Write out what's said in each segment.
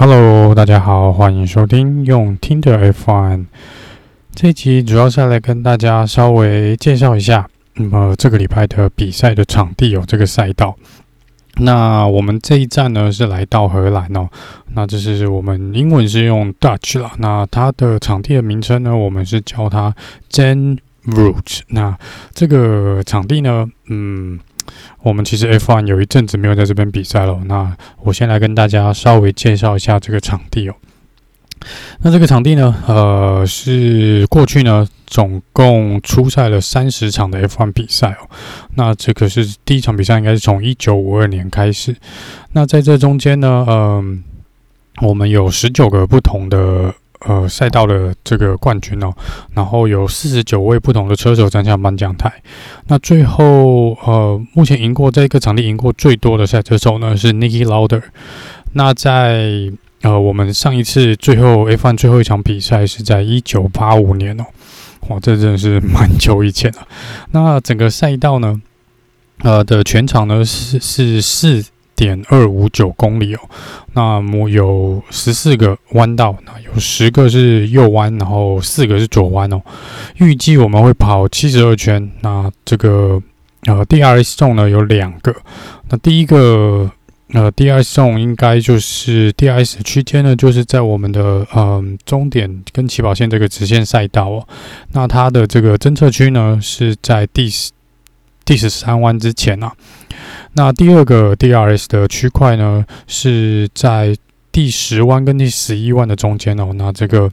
Hello，大家好，欢迎收听用听的 F1。这一集主要是来跟大家稍微介绍一下，那么这个礼拜的比赛的场地有这个赛道。那我们这一站呢是来到荷兰哦，那这是我们英文是用 Dutch 啦，那它的场地的名称呢，我们是叫它 Zandvoort。那这个场地呢，嗯。我们其实 F1 有一阵子没有在这边比赛了，那我先来跟大家稍微介绍一下这个场地哦。那这个场地呢，呃，是过去呢总共出赛了三十场的 F1 比赛哦。那这个是第一场比赛，应该是从一九五二年开始。那在这中间呢，嗯、我们有十九个不同的。呃，赛道的这个冠军哦，然后有四十九位不同的车手站上颁奖台。那最后，呃，目前赢过这个场地赢过最多的赛车手呢是 Niki Lauda。那在呃，我们上一次最后 F1 最后一场比赛是在一九八五年哦，哇，这真的是蛮久以前了。那整个赛道呢，呃的全场呢是是四点二五九公里哦，那么有十四个弯道，那有十个是右弯，然后四个是左弯哦。预计我们会跑七十二圈。那这个呃，DRS 重呢有两个，那第一个呃，DRS 重应该就是 DRS 区间呢，就是在我们的呃终点跟起跑线这个直线赛道哦。那它的这个侦测区呢是在第第十三弯之前啊。那第二个 DRS 的区块呢，是在第十弯跟第十一弯的中间哦。那这个，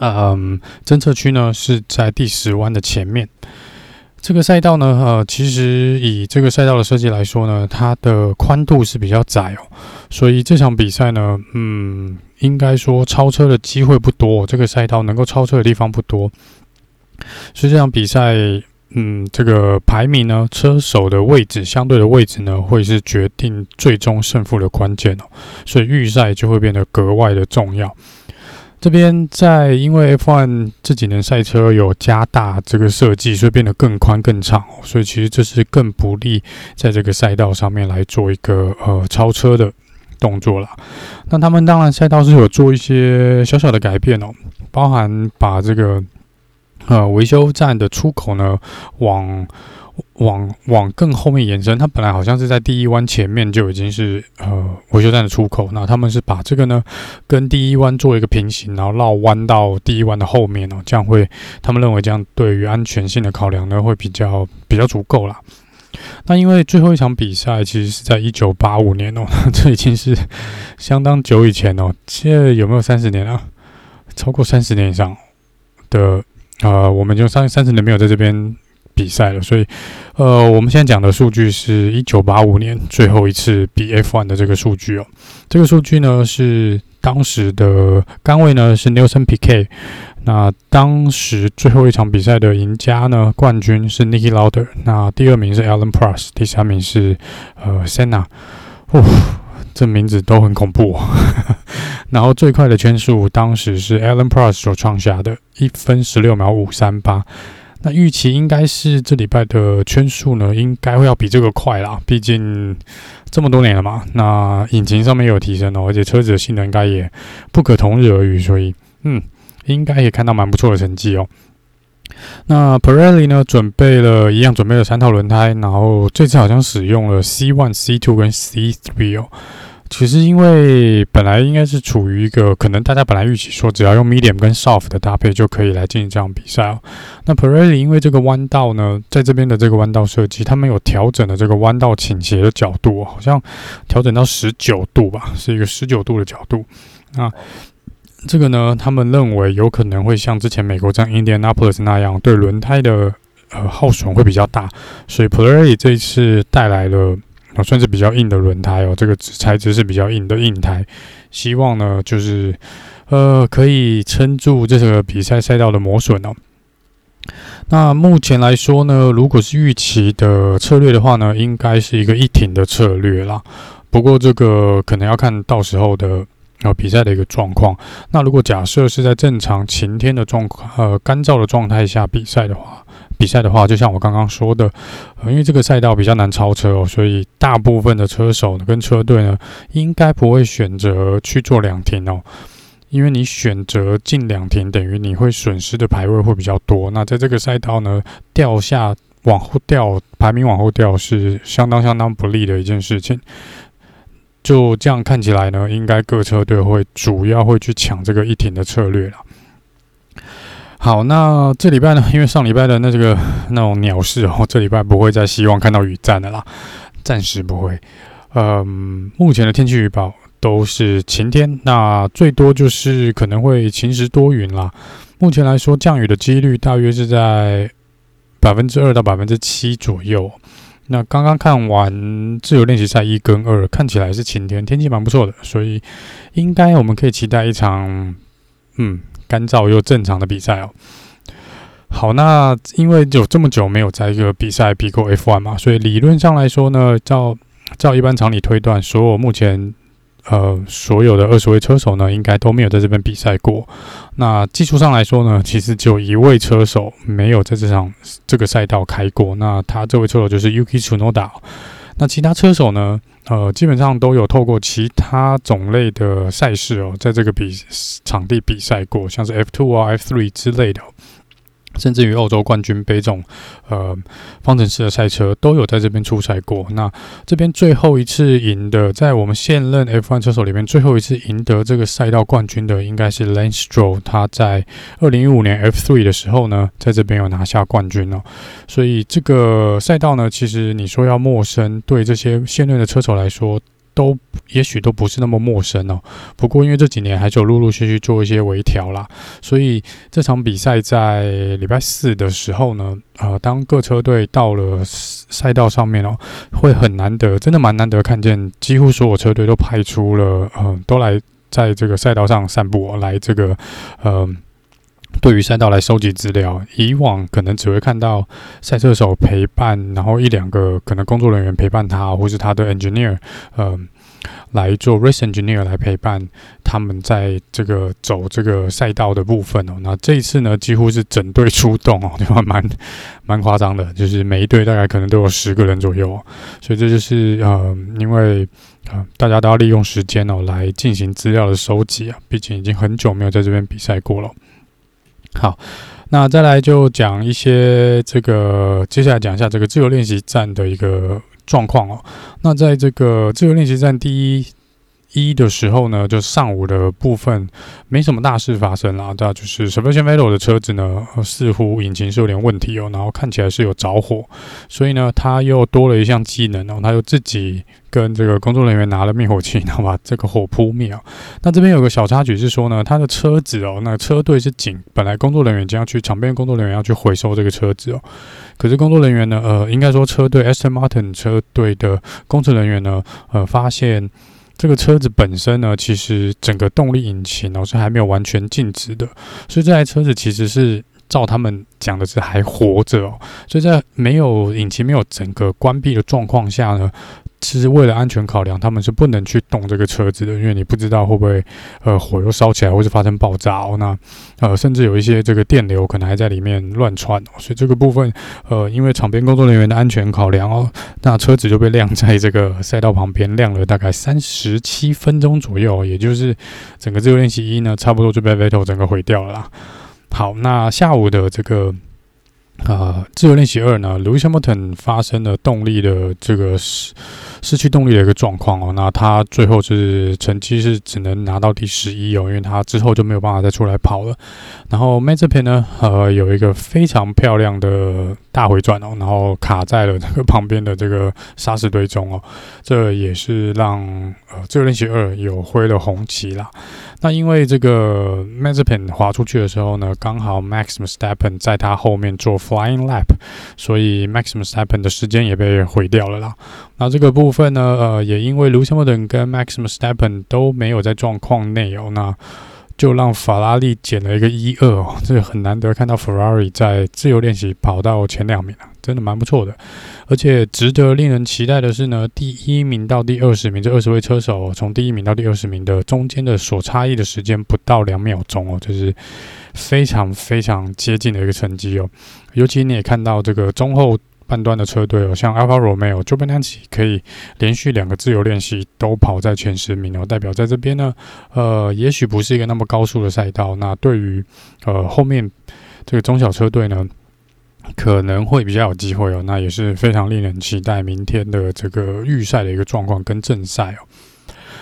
嗯，侦测区呢是在第十弯的前面。这个赛道呢，呃，其实以这个赛道的设计来说呢，它的宽度是比较窄哦，所以这场比赛呢，嗯，应该说超车的机会不多。这个赛道能够超车的地方不多，所以这场比赛。嗯，这个排名呢，车手的位置相对的位置呢，会是决定最终胜负的关键哦。所以预赛就会变得格外的重要。这边在因为 F1 这几年赛车有加大这个设计，所以变得更宽更长。所以其实这是更不利在这个赛道上面来做一个呃超车的动作啦。那他们当然赛道是有做一些小小的改变哦，包含把这个。呃，维修站的出口呢，往往往更后面延伸。它本来好像是在第一弯前面就已经是呃维修站的出口，那他们是把这个呢跟第一弯做一个平行，然后绕弯到第一弯的后面哦，这样会他们认为这样对于安全性的考量呢会比较比较足够啦。那因为最后一场比赛其实是在一九八五年哦，这已经是相当久以前哦，现在有没有三十年啊？超过三十年以上的。呃，我们就三三十年没有在这边比赛了，所以，呃，我们现在讲的数据是一九八五年最后一次比 F1 的这个数据哦。这个数据呢是当时的杆位呢是 Nelson Piquet，那当时最后一场比赛的赢家呢冠军是 Niki Lauda，那第二名是 Alan Prost，第三名是呃 Senna。哦这名字都很恐怖，然后最快的圈数当时是 Alan Prost 所创下的一分十六秒五三八。那预期应该是这礼拜的圈数呢，应该会要比这个快啦。毕竟这么多年了嘛，那引擎上面有提升哦，而且车子的性能应该也不可同日而语，所以嗯，应该也看到蛮不错的成绩哦。那 Pirelli 呢，准备了一样，准备了三套轮胎，然后这次好像使用了 C one、C two 跟 C three 哦。其实因为本来应该是处于一个可能大家本来预期说只要用 medium 跟 soft 的搭配就可以来进行这样比赛哦。那 Pirelli 因为这个弯道呢，在这边的这个弯道设计，他们有调整了这个弯道倾斜的角度，好像调整到十九度吧，是一个十九度的角度。那这个呢，他们认为有可能会像之前美国这样 Indianapolis 那样，对轮胎的呃耗损会比较大，所以 Pirelli 这一次带来了。啊，算是比较硬的轮胎哦，这个材质是比较硬的硬胎，希望呢就是呃可以撑住这个比赛赛道的磨损哦。那目前来说呢，如果是预期的策略的话呢，应该是一个一挺的策略啦。不过这个可能要看到时候的呃比赛的一个状况。那如果假设是在正常晴天的状况，呃干燥的状态下比赛的话，比赛的话，就像我刚刚说的，呃，因为这个赛道比较难超车哦，所以大部分的车手跟车队呢，应该不会选择去做两停哦。因为你选择进两停，等于你会损失的排位会比较多。那在这个赛道呢，掉下往后掉，排名往后掉是相当相当不利的一件事情。就这样看起来呢，应该各车队会主要会去抢这个一停的策略了。好，那这礼拜呢，因为上礼拜的那这个那种鸟事哦，这礼拜不会再希望看到雨战的啦，暂时不会。嗯，目前的天气预报。都是晴天，那最多就是可能会晴时多云啦。目前来说，降雨的几率大约是在百分之二到百分之七左右。那刚刚看完自由练习赛一跟二，看起来是晴天，天气蛮不错的，所以应该我们可以期待一场嗯干燥又正常的比赛哦。好，那因为有这么久没有在一个比赛比过 F1 嘛，所以理论上来说呢，照照一般常理推断，所有目前呃，所有的二十位车手呢，应该都没有在这边比赛过。那技术上来说呢，其实只有一位车手没有在这场这个赛道开过。那他这位车手就是 Yuki Tsunoda。那其他车手呢，呃，基本上都有透过其他种类的赛事哦，在这个比场地比赛过，像是 F2 啊、F3 之类的。甚至于欧洲冠军杯这种，呃，方程式的赛车都有在这边出赛过。那这边最后一次赢的，在我们现任 F1 车手里面，最后一次赢得这个赛道冠军的，应该是 Lance Stroll。他在二零一五年 F3 的时候呢，在这边有拿下冠军哦。所以这个赛道呢，其实你说要陌生，对这些现任的车手来说，都也许都不是那么陌生哦。不过因为这几年还是有陆陆续续做一些微调啦，所以这场比赛在礼拜四的时候呢，呃，当各车队到了赛道上面哦，会很难得，真的蛮难得看见，几乎所有车队都派出了，呃，都来在这个赛道上散步，来这个，呃。对于赛道来收集资料，以往可能只会看到赛车手陪伴，然后一两个可能工作人员陪伴他，或是他的 engineer，呃，来做 race engineer 来陪伴他们在这个走这个赛道的部分哦。那这一次呢，几乎是整队出动哦，对吧？蛮蛮夸张的，就是每一队大概可能都有十个人左右，所以这就是呃，因为啊、大家都要利用时间哦来进行资料的收集啊，毕竟已经很久没有在这边比赛过了。好，那再来就讲一些这个，接下来讲一下这个自由练习站的一个状况哦。那在这个自由练习站第一。一的时候呢，就上午的部分没什么大事发生啦。那就是 Sebastian Vettel 的车子呢，似乎引擎是有点问题哦，然后看起来是有着火，所以呢，他又多了一项技能哦，他又自己跟这个工作人员拿了灭火器，然后把这个火扑灭。那这边有个小插曲是说呢，他的车子哦，那车队是紧，本来工作人员将要去场边，工作人员要去回收这个车子哦，可是工作人员呢，呃，应该说车队 Aston Martin 车队的工程人员呢，呃，发现。这个车子本身呢，其实整个动力引擎呢是还没有完全静止的，所以这台车子其实是照他们讲的是还活着哦，所以在没有引擎没有整个关闭的状况下呢。其实为了安全考量，他们是不能去动这个车子的，因为你不知道会不会呃火又烧起来，或是发生爆炸哦。那呃甚至有一些这个电流可能还在里面乱窜哦。所以这个部分呃因为场边工作人员的安全考量哦，那车子就被晾在这个赛道旁边晾了大概三十七分钟左右，也就是整个自由练习一呢，差不多就被 Vettel 整个毁掉了。好，那下午的这个。呃，自由练习二呢，Lewis Hamilton 发生了动力的这个失去动力的一个状况哦，那他最后是成绩是只能拿到第十一哦，因为他之后就没有办法再出来跑了。然后 Mazepin 呢，呃，有一个非常漂亮的大回转哦，然后卡在了这个旁边的这个沙石堆中哦，这也是让呃自由练习二有挥了红旗啦。那因为这个 Mazepin 滑出去的时候呢，刚好 Max Verstappen 在他后面做 Flying Lap，所以 Max Verstappen 的时间也被毁掉了啦。那这个部分呢，呃，也因为 Lewis Hamilton 跟 Max Verstappen 都没有在状况内哦，那就让法拉利减了一个一二哦，这个很难得看到 Ferrari 在自由练习跑到前两名啊，真的蛮不错的。而且值得令人期待的是呢，第一名到第二十名这二十位车手，从第一名到第二十名的中间的所差异的时间不到两秒钟哦，就是非常非常接近的一个成绩哦。尤其你也看到这个中后。半段的车队哦，像 Alfa Romeo、Giovinazzi 可以连续两个自由练习都跑在前十名哦，代表在这边呢，呃，也许不是一个那么高速的赛道。那对于呃后面这个中小车队呢，可能会比较有机会哦。那也是非常令人期待明天的这个预赛的一个状况跟正赛哦。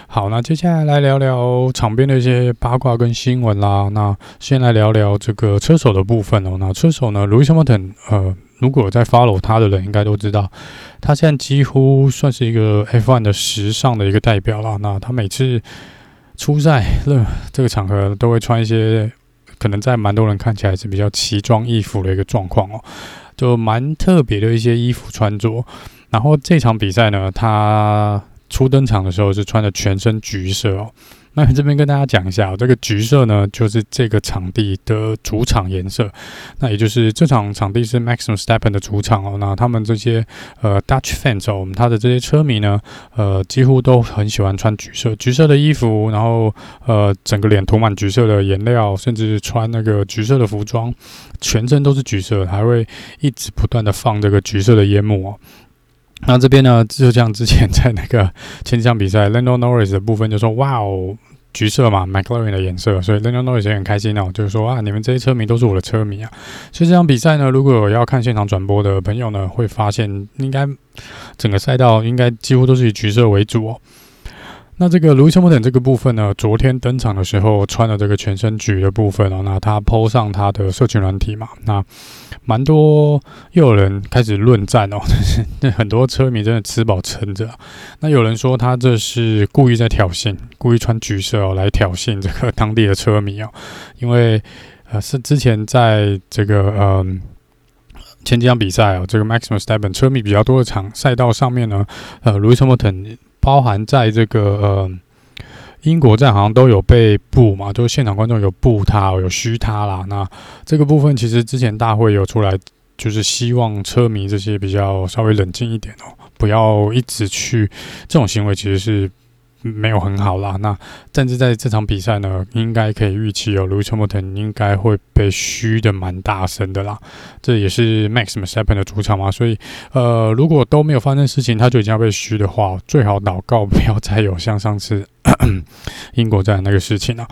好，那接下来来聊聊场边的一些八卦跟新闻啦。那先来聊聊这个车手的部分哦。那车手呢，Lewis Hamilton 呃。如果在 follow 他的人，应该都知道，他现在几乎算是一个 F1 的时尚的一个代表了。那他每次出赛，这个场合都会穿一些可能在蛮多人看起来是比较奇装异服的一个状况哦，就蛮特别的一些衣服穿着。然后这场比赛呢，他初登场的时候是穿的全身橘色哦。那这边跟大家讲一下，这个橘色呢，就是这个场地的主场颜色。那也就是这场场地是 Max Verstappen 的主场哦。那他们这些呃 Dutch fans 哦，我们他的这些车迷呢，呃，几乎都很喜欢穿橘色，橘色的衣服，然后呃，整个脸涂满橘色的颜料，甚至穿那个橘色的服装，全身都是橘色，还会一直不断的放这个橘色的烟幕哦。那这边呢，就像之前在那个 前几场比赛，Lando Norris 的部分就说：“哇哦，橘色嘛，McLaren 的颜色。”所以 Lando Norris 也很开心哦，就是说啊，你们这些车迷都是我的车迷啊。所以这场比赛呢，如果要看现场转播的朋友呢，会发现应该整个赛道应该几乎都是以橘色为主哦。那这个 Lewis Hamilton 这个部分呢，昨天登场的时候穿了这个全身橘的部分哦，那他 po 上他的社群软体嘛，那蛮多又有人开始论战哦，那 很多车迷真的吃饱撑着。那有人说他这是故意在挑衅，故意穿橘色哦来挑衅这个当地的车迷哦，因为呃是之前在这个嗯、前几场比赛哦，这个 Max Verstappen 车迷比较多的场赛道上面呢，呃 Lewis Hamilton。包含在这个呃英国站，好像都有被布嘛，就是现场观众有布他，有虚他啦。那这个部分其实之前大会有出来，就是希望车迷这些比较稍微冷静一点哦，不要一直去这种行为，其实是。没有很好啦，那甚至在这场比赛呢，应该可以预期有 Lewis Hamilton 应该会被嘘的蛮大声的啦。这也是 Max m e s t a p p e n 的主场嘛，所以呃，如果都没有发生事情，他就已经要被嘘的话，最好祷告不要再有像上次咳 咳英国站那个事情了，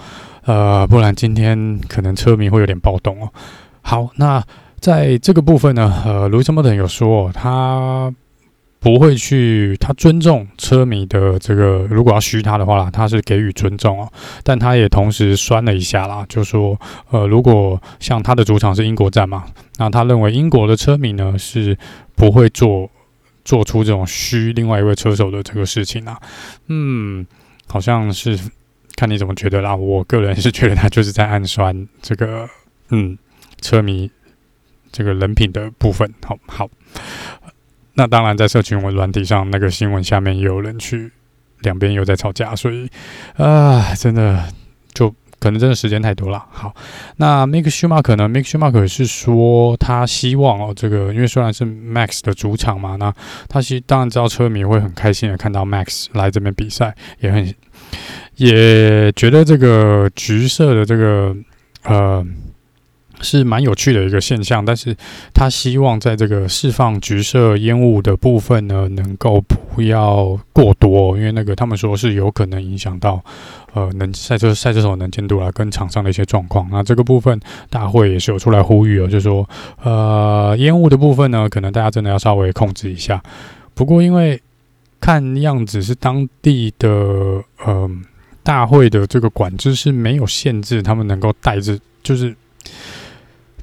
呃，不然今天可能车迷会有点暴动哦。好，那在这个部分呢，呃，Lewis Hamilton 有说哦他。不会去，他尊重车迷的这个，如果要嘘他的话啦，他是给予尊重哦。但他也同时酸了一下啦，就说，呃，如果像他的主场是英国站嘛，那他认为英国的车迷呢是不会做做出这种嘘另外一位车手的这个事情啦。嗯，好像是看你怎么觉得啦。我个人是觉得他就是在暗酸这个，嗯，车迷这个人品的部分。好好。那当然，在社群文软体上，那个新闻下面也有人去两边又在吵架，所以啊，真的就可能真的时间太多了。好，那 Mick Schumacher 呢？Mick Schumacher 是说他希望哦，这个因为虽然是 Max 的主场嘛，那他其实当然知道车迷会很开心的看到 Max 来这边比赛，也很也觉得这个橘色的这个呃。是蛮有趣的一个现象，但是他希望在这个释放橘色烟雾的部分呢，能够不要过多，因为那个他们说是有可能影响到呃能赛车赛车手能见度啊，跟场上的一些状况。那这个部分大会也是有出来呼吁哦，就说呃烟雾的部分呢，可能大家真的要稍微控制一下。不过因为看样子是当地的呃大会的这个管制是没有限制，他们能够带着就是。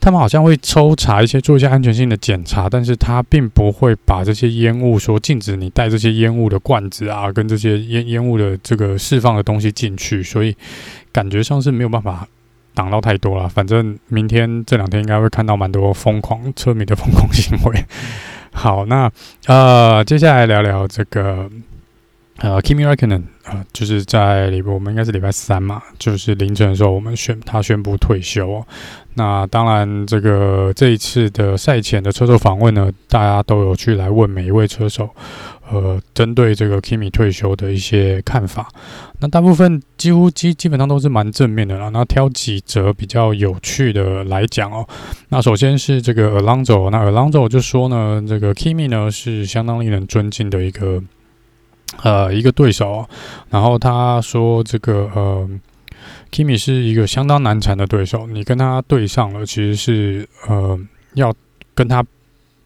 他们好像会抽查一些，做一些安全性的检查，但是他并不会把这些烟雾说禁止你带这些烟雾的罐子啊，跟这些烟烟雾的这个释放的东西进去，所以感觉上是没有办法挡到太多了。反正明天这两天应该会看到蛮多疯狂车迷的疯狂行为。好，那呃，接下来聊聊这个呃，Kimi Räikkönen 呃，就是在礼我们应该是礼拜三嘛，就是凌晨的时候，我们宣他宣布退休哦。那当然，这个这一次的赛前的车手访问呢，大家都有去来问每一位车手，呃，针对这个 Kimi 退休的一些看法。那大部分几乎基基本上都是蛮正面的啦。那挑几则比较有趣的来讲哦。那首先是这个 Alonso，那 Alonso 就说呢，这个 Kimi 呢是相当令人尊敬的一个。呃，一个对手，然后他说：“这个呃，Kimi 是一个相当难缠的对手，你跟他对上了，其实是呃要跟他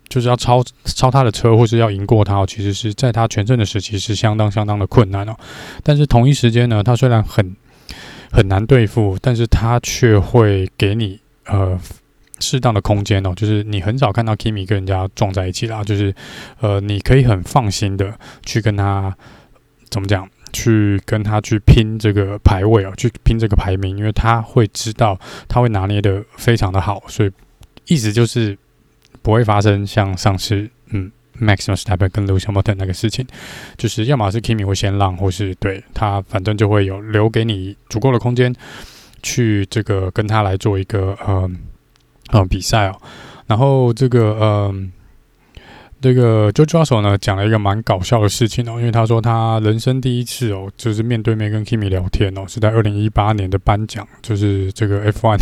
就是要超超他的车，或是要赢过他，其实是在他全盛的时期是相当相当的困难哦。但是同一时间呢，他虽然很很难对付，但是他却会给你呃。”适当的空间哦，就是你很少看到 Kimi 跟人家撞在一起啦，就是呃，你可以很放心的去跟他怎么讲，去跟他去拼这个排位哦，去拼这个排名，因为他会知道他会拿捏的非常的好，所以意思就是不会发生像上次嗯 Max Verstappen 跟 Lewis Hamilton 那个事情，就是要么是 Kimi 会先让，或是对他反正就会有留给你足够的空间去这个跟他来做一个呃。呃，比赛哦，然后这个呃，这个 George Russell 呢讲了一个蛮搞笑的事情哦，因为他说他人生第一次哦，就是面对面跟 Kimi 聊天哦，是在二零一八年的颁奖，就是这个 F1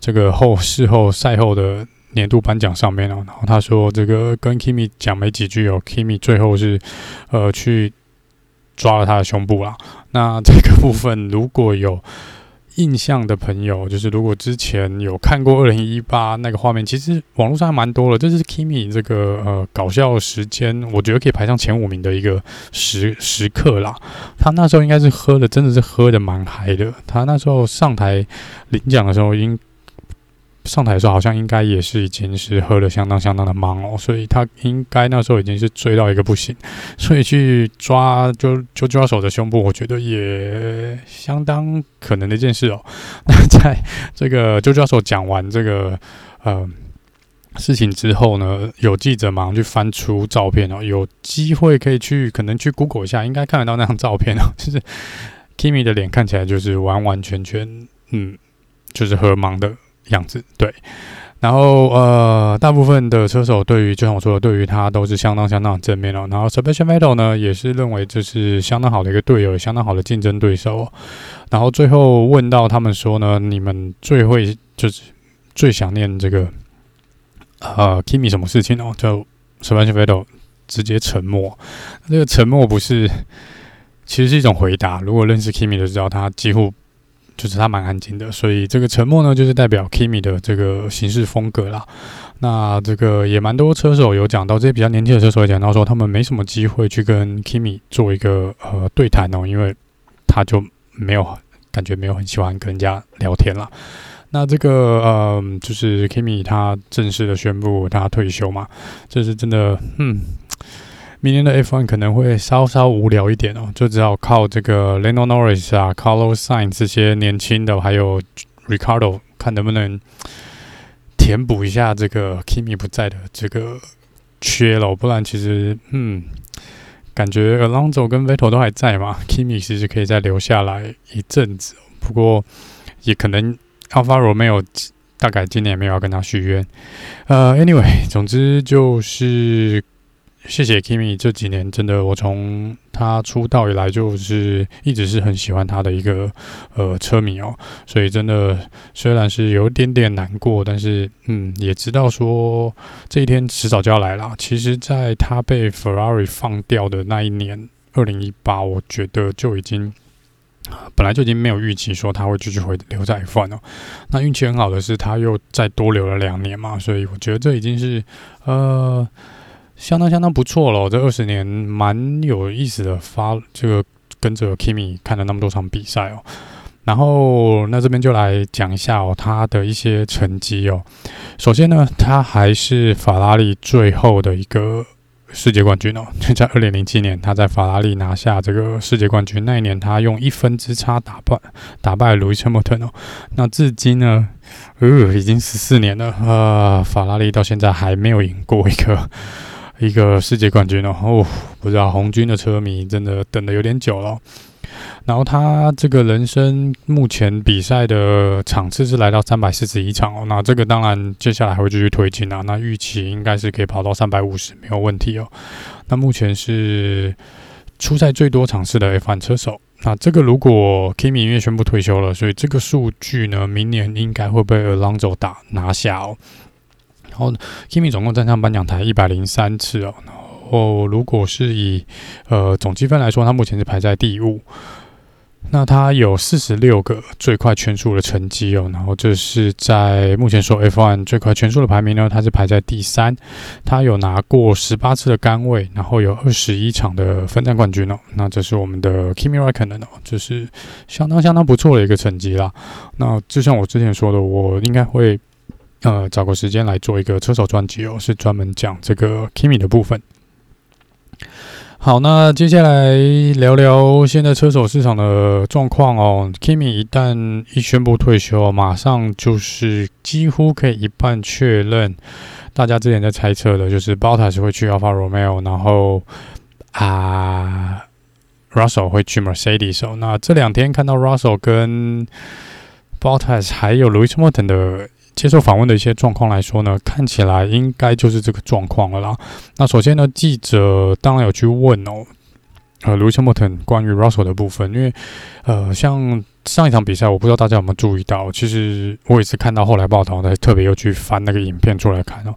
这个后事后赛后的年度颁奖上面哦，然后他说这个跟 Kimi 讲没几句哦，Kimi 最后是呃去抓了他的胸部啦，那这个部分如果有。印象的朋友，就是如果之前有看过二零一八那个画面，其实网络上还蛮多的。这是 Kimi 这个呃搞笑时间，我觉得可以排上前五名的一个时时刻啦。他那时候应该是喝的，真的是喝的蛮嗨的。他那时候上台领奖的时候，已经上台的时候好像应该也是已经是喝了相当相当的忙哦，所以他应该那时候已经是醉到一个不行，所以去抓就就抓手的胸部，我觉得也相当可能的一件事哦。那在这个就抓手讲完这个呃事情之后呢，有记者马上去翻出照片哦，有机会可以去可能去 Google 一下，应该看得到那张照片哦，就是 Kimi 的脸看起来就是完完全全嗯，就是喝茫的。样子对，然后呃，大部分的车手对于就像我说的，对于他都是相当相当正面哦。然后 Sebastian Vettel 呢，也是认为这是相当好的一个队友，相当好的竞争对手哦。然后最后问到他们说呢，你们最会就是最想念这个呃 Kimi 什么事情哦？就 Sebastian Vettel 直接沉默。这个沉默不是，其实是一种回答。如果认识 Kimi 的知道，他几乎。就是他蛮安静的，所以这个沉默呢，就是代表 Kimi 的这个行事风格啦。那这个也蛮多车手有讲到，这些比较年轻的车手也讲到说，他们没什么机会去跟 Kimi 做一个呃对谈哦，因为他就没有感觉没有很喜欢跟人家聊天啦。那这个呃，就是 Kimi 他正式的宣布他退休嘛，这是真的，嗯。明年的 F1 可能会稍稍无聊一点哦，就只好靠这个 Lando Norris 啊、Carlos Sainz 这些年轻的，还有 Ricardo 看能不能填补一下这个 Kimi 不在的这个缺了。不然其实，嗯，感觉 Alonso 跟 Vettel 都还在嘛，Kimi 其实可以再留下来一阵子。不过也可能 Alfa Romeo 大概今年也没有要跟他续约。呃，Anyway，总之就是。谢谢 Kimi，这几年真的，我从他出道以来就是一直是很喜欢他的一个呃车迷哦，所以真的虽然是有一点点难过，但是嗯，也知道说这一天迟早就要来了。其实，在他被 Ferrari 放掉的那一年，二零一八，我觉得就已经本来就已经没有预期说他会继续回留在 F1 哦。那运气很好的是，他又再多留了两年嘛，所以我觉得这已经是呃。相当相当不错了，这二十年蛮有意思的。发这个跟着 Kimi 看了那么多场比赛哦，然后那这边就来讲一下哦，他的一些成绩哦。首先呢，他还是法拉利最后的一个世界冠军哦，就 在二零零七年，他在法拉利拿下这个世界冠军那一年，他用一分之差打败打败路易斯·汉密尔顿哦。那至今呢，呃，已经十四年了，呃，法拉利到现在还没有赢过一个。一个世界冠军哦，哦，不知道红军的车迷真的等得有点久了。然后他这个人生目前比赛的场次是来到三百四十一场哦，那这个当然接下来还会继续推进啊，那预期应该是可以跑到三百五十没有问题哦。那目前是出赛最多场次的 F1 车手，那这个如果 Kimi 因为宣布退休了，所以这个数据呢，明年应该会被 Alonso 打拿下哦。然后 Kimi 总共站上颁奖台一百零三次哦。然后，如果是以呃总积分来说，他目前是排在第五。那他有四十六个最快圈速的成绩哦，然后这是在目前说 F1 最快圈速的排名呢，他是排在第三。他有拿过十八次的杆位，然后有二十一场的分站冠军哦。那这是我们的 Kimi Räikkönen 哦，这是相当相当不错的一个成绩啦。那就像我之前说的，我应该会呃找个时间来做一个车手专辑哦，是专门讲这个 Kimi 的部分。好，那接下来聊聊现在车手市场的状况哦。Kimi 一旦一宣布退休，马上就是几乎可以一半确认。大家之前在猜测的，就是 Bottas 会去 Alfa Romeo，然后啊，Russell 会去 Mercedes 哦。那这两天看到 Russell 跟 Bottas 还有 Lewis Hamilton 的。接受访问的一些状况来说呢，看起来应该就是这个状况了啦。那首先呢，记者当然有去问哦，呃，Lewis Hamilton 关于 Russell 的部分，因为呃，像上一场比赛，我不知道大家有没有注意到，其实我也是看到后来报道的，特别又去翻那个影片出来看哦。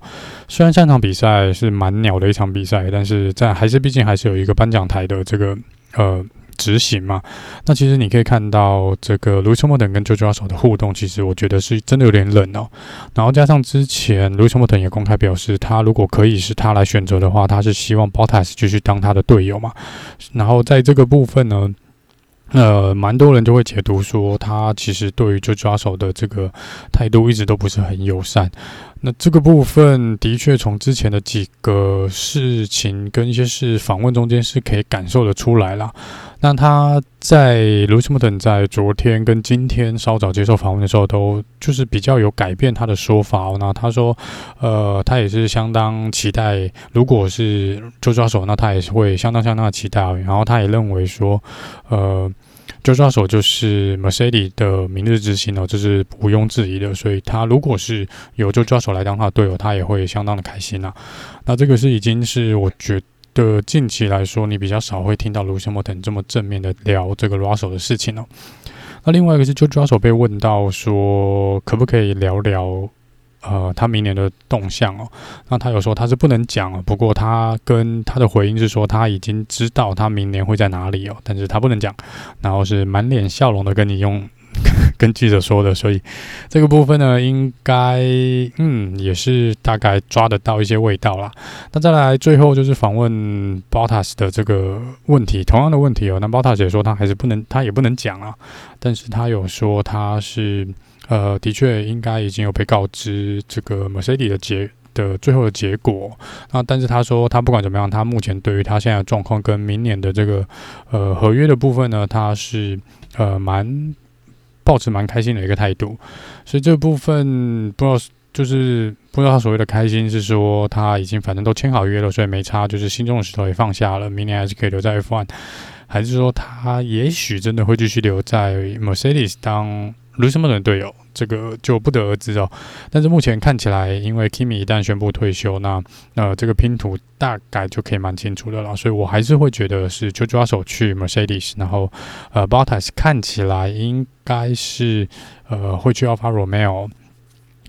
虽然上场比赛是蛮鸟的一场比赛，但是在还是毕竟还是有一个颁奖台的这个呃。执行嘛，那其实你可以看到这个 Lewis Hamilton 跟 George Russell 的互动，其实我觉得是真的有点冷哦。然后加上之前 Lewis Hamilton 也公开表示，他如果可以是他来选择的话，他是希望 Bottas 继续当他的队友嘛。然后在这个部分呢。呃，蛮多人就会解读说，他其实对于 George Russell 的这个态度一直都不是很友善。那这个部分的确从之前的几个事情跟一些事访问中间是可以感受得出来啦。那他在 Lewis Hamilton 在昨天跟今天稍早接受访问的时候，都就是比较有改变他的说法哦。那他说，呃，他也是相当期待，如果是周抓手那他也是会相当相当的期待。然后他也认为说，呃。George Russell 就是 Mercedes 的明日之星哦，这是毋庸置疑的。所以他如果是有周抓手来当他的队友，他也会相当的开心呐、啊。那这个是已经是我觉近期来说，你比较少会听到 Lewis Hamilton 这么正面的聊这个抓手的事情哦。那另外一个是 George Russell 被问到说，可不可以聊聊？呃，他明年的动向哦，那他有说他是不能讲，不过他跟他的回应是说他已经知道他明年会在哪里哦，但是他不能讲，然后是满脸笑容的跟你用跟记者说的，所以这个部分呢，应该嗯也是大概抓得到一些味道啦。那再来最后就是访问 Bottas 的这个问题，同样的问题哦，那 Bottas 也说他还是不能，他也不能讲啊，但是他有说他是。呃，的确应该已经有被告知这个 Mercedes 的结的最后的结果。那但是他说，他不管怎么样，他目前对于他现在的状况跟明年的这个呃合约的部分呢，他是呃蛮抱持蛮开心的一个态度。所以这部分不知道就是不知道他所谓的开心是说他已经反正都签好约了，所以没差，就是心中的石头也放下了，明年还是可以留在 F1，还是说他也许真的会继续留在 Mercedes 当。卢森堡的队友，这个就不得而知哦。但是目前看起来，因为 Kimi 一旦宣布退休，那那这个拼图大概就可以蛮清楚的了。所以我还是会觉得是就抓手去 Mercedes，然后呃 Bottas 看起来应该是呃会去 Alfa Romeo。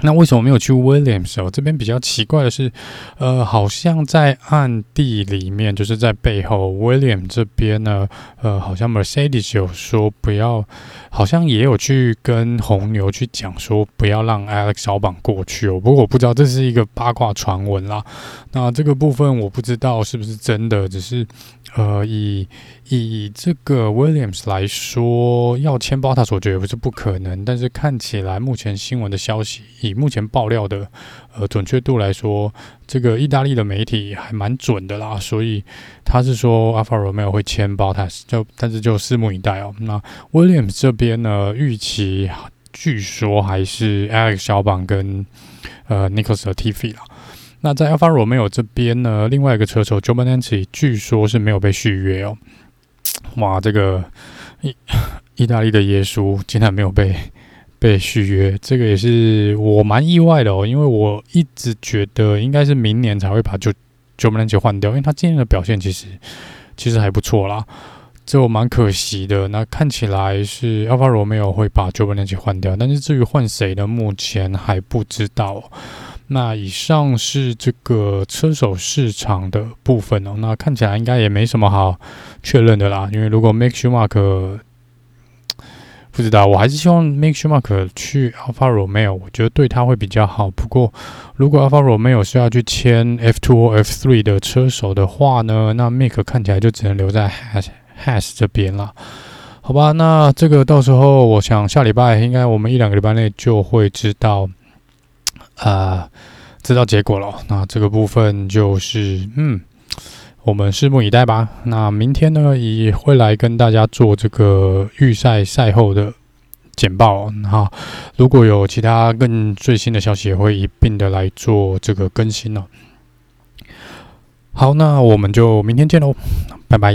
那为什么没有去 Williams 哦？这边比较奇怪的是，呃，好像在暗地里面，就是在背后，Williams 这边呢，呃，好像 Mercedes 有说不要，好像也有去跟红牛去讲说不要让 Alex 小榜过去哦。不过我不知道这是一个八卦传闻啦。那这个部分我不知道是不是真的，只是。呃，以以这个 Williams 来说，要签 Bottas 我觉得也不是不可能。但是看起来目前新闻的消息，以目前爆料的呃准确度来说，这个意大利的媒体还蛮准的啦。所以他是说 Alfa Romeo 会签 Bottas，就但是就拭目以待哦。那 Williams 这边呢，预期据说还是 Alex 小榜跟呃 Nicholas t i f i 啦。那在 Alfa Romeo 这边呢，另外一个车手 Jovanazzi 据说是没有被续约哦。哇，这个意意大利的耶稣竟然没有被被续约，这个也是我蛮意外的哦，因为我一直觉得应该是明年才会把9907换掉，因为他今年的表现其实其实还不错啦。这蛮可惜的。那看起来是 Alfa Romeo 会把 Giovinazzi 换掉，但是至于换谁呢？目前还不知道。那以上是这个车手市场的部分哦。那看起来应该也没什么好确认的啦。因为如果 Mick Schumacher 不知道，我还是希望 Mick Schumacher 去 Alpha Romeo，我觉得对他会比较好。不过如果 Alpha Romeo 是要去签 F2 或 F3 的车手的话呢，那 Make 看起来就只能留在 Has Has 这边了，好吧？那这个到时候我想下礼拜应该我们一两个礼拜内就会知道，啊、呃，知道结果了。那这个部分就是，嗯，我们拭目以待吧。那明天呢也会来跟大家做这个预赛赛后的简报。那如果有其他更最新的消息，也会一并的来做这个更新了。好，那我们就明天见喽，拜拜。